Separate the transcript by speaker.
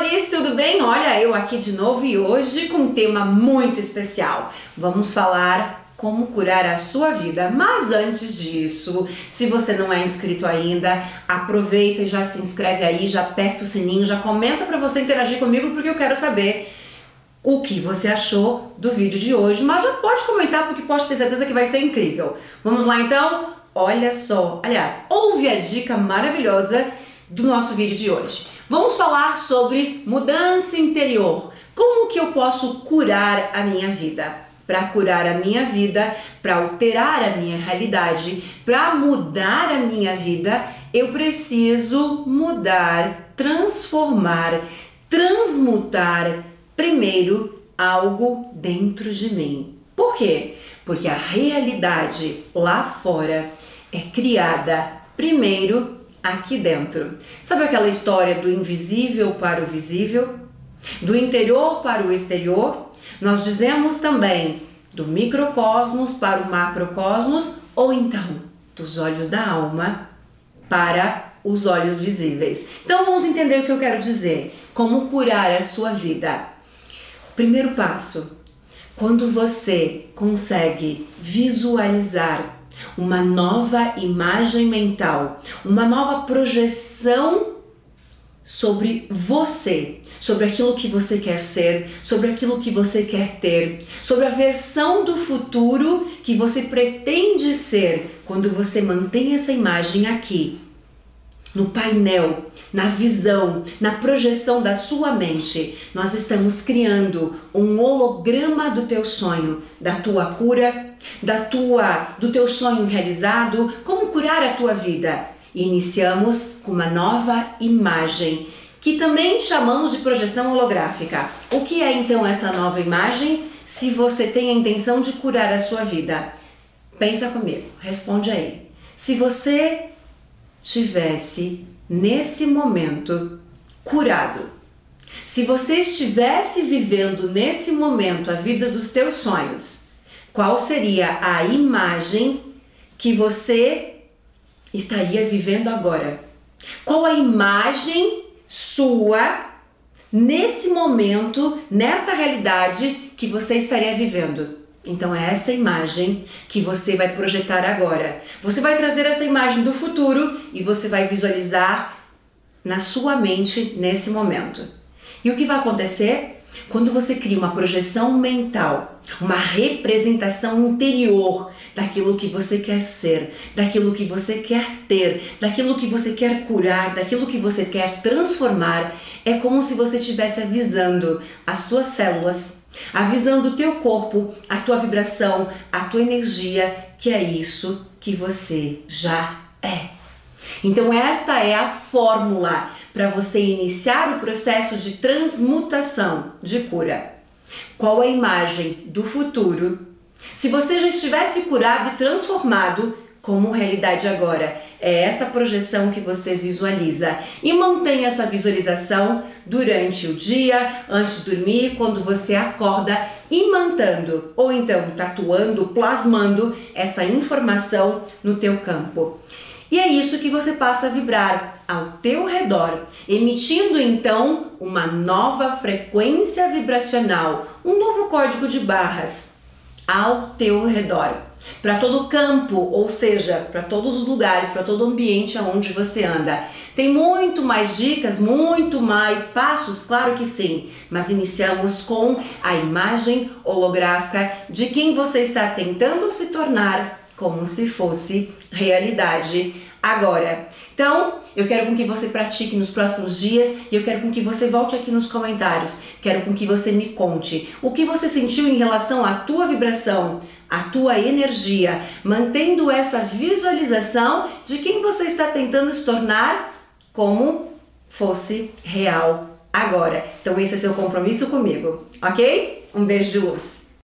Speaker 1: amores, tudo bem? Olha, eu aqui de novo e hoje com um tema muito especial. Vamos falar como curar a sua vida. Mas antes disso, se você não é inscrito ainda, aproveita e já se inscreve aí, já aperta o sininho, já comenta para você interagir comigo porque eu quero saber o que você achou do vídeo de hoje, mas já pode comentar porque pode ter certeza que vai ser incrível. Vamos lá então? Olha só, aliás, ouve a dica maravilhosa do nosso vídeo de hoje. Vamos falar sobre mudança interior. Como que eu posso curar a minha vida? Para curar a minha vida, para alterar a minha realidade, para mudar a minha vida, eu preciso mudar, transformar, transmutar primeiro algo dentro de mim. Por quê? Porque a realidade lá fora é criada primeiro aqui dentro. Sabe aquela história do invisível para o visível? Do interior para o exterior? Nós dizemos também do microcosmos para o macrocosmos ou então dos olhos da alma para os olhos visíveis. Então vamos entender o que eu quero dizer. Como curar a sua vida. Primeiro passo: quando você consegue visualizar uma nova imagem mental, uma nova projeção sobre você, sobre aquilo que você quer ser, sobre aquilo que você quer ter, sobre a versão do futuro que você pretende ser quando você mantém essa imagem aqui no painel, na visão, na projeção da sua mente, nós estamos criando um holograma do teu sonho, da tua cura, da tua do teu sonho realizado, como curar a tua vida. E iniciamos com uma nova imagem, que também chamamos de projeção holográfica. O que é então essa nova imagem? Se você tem a intenção de curar a sua vida, pensa comigo, responde aí. Se você tivesse nesse momento curado. Se você estivesse vivendo nesse momento a vida dos teus sonhos, qual seria a imagem que você estaria vivendo agora? Qual a imagem sua nesse momento, nesta realidade que você estaria vivendo? Então é essa imagem que você vai projetar agora. Você vai trazer essa imagem do futuro e você vai visualizar na sua mente nesse momento. E o que vai acontecer? Quando você cria uma projeção mental, uma representação interior daquilo que você quer ser, daquilo que você quer ter, daquilo que você quer curar, daquilo que você quer transformar, é como se você estivesse avisando as suas células avisando o teu corpo, a tua vibração, a tua energia, que é isso que você já é. Então esta é a fórmula para você iniciar o processo de transmutação, de cura. Qual a imagem do futuro? Se você já estivesse curado e transformado, como realidade agora. É essa projeção que você visualiza e mantém essa visualização durante o dia, antes de dormir, quando você acorda, imantando ou então tatuando, plasmando essa informação no teu campo. E é isso que você passa a vibrar ao teu redor, emitindo então uma nova frequência vibracional, um novo código de barras ao teu redor, para todo o campo, ou seja, para todos os lugares, para todo o ambiente aonde você anda. Tem muito mais dicas, muito mais passos, claro que sim, mas iniciamos com a imagem holográfica de quem você está tentando se tornar como se fosse realidade agora. Então, eu quero com que você pratique nos próximos dias e eu quero com que você volte aqui nos comentários. Quero com que você me conte o que você sentiu em relação à tua vibração, à tua energia, mantendo essa visualização de quem você está tentando se tornar como fosse real agora. Então, esse é seu compromisso comigo, ok? Um beijo de luz.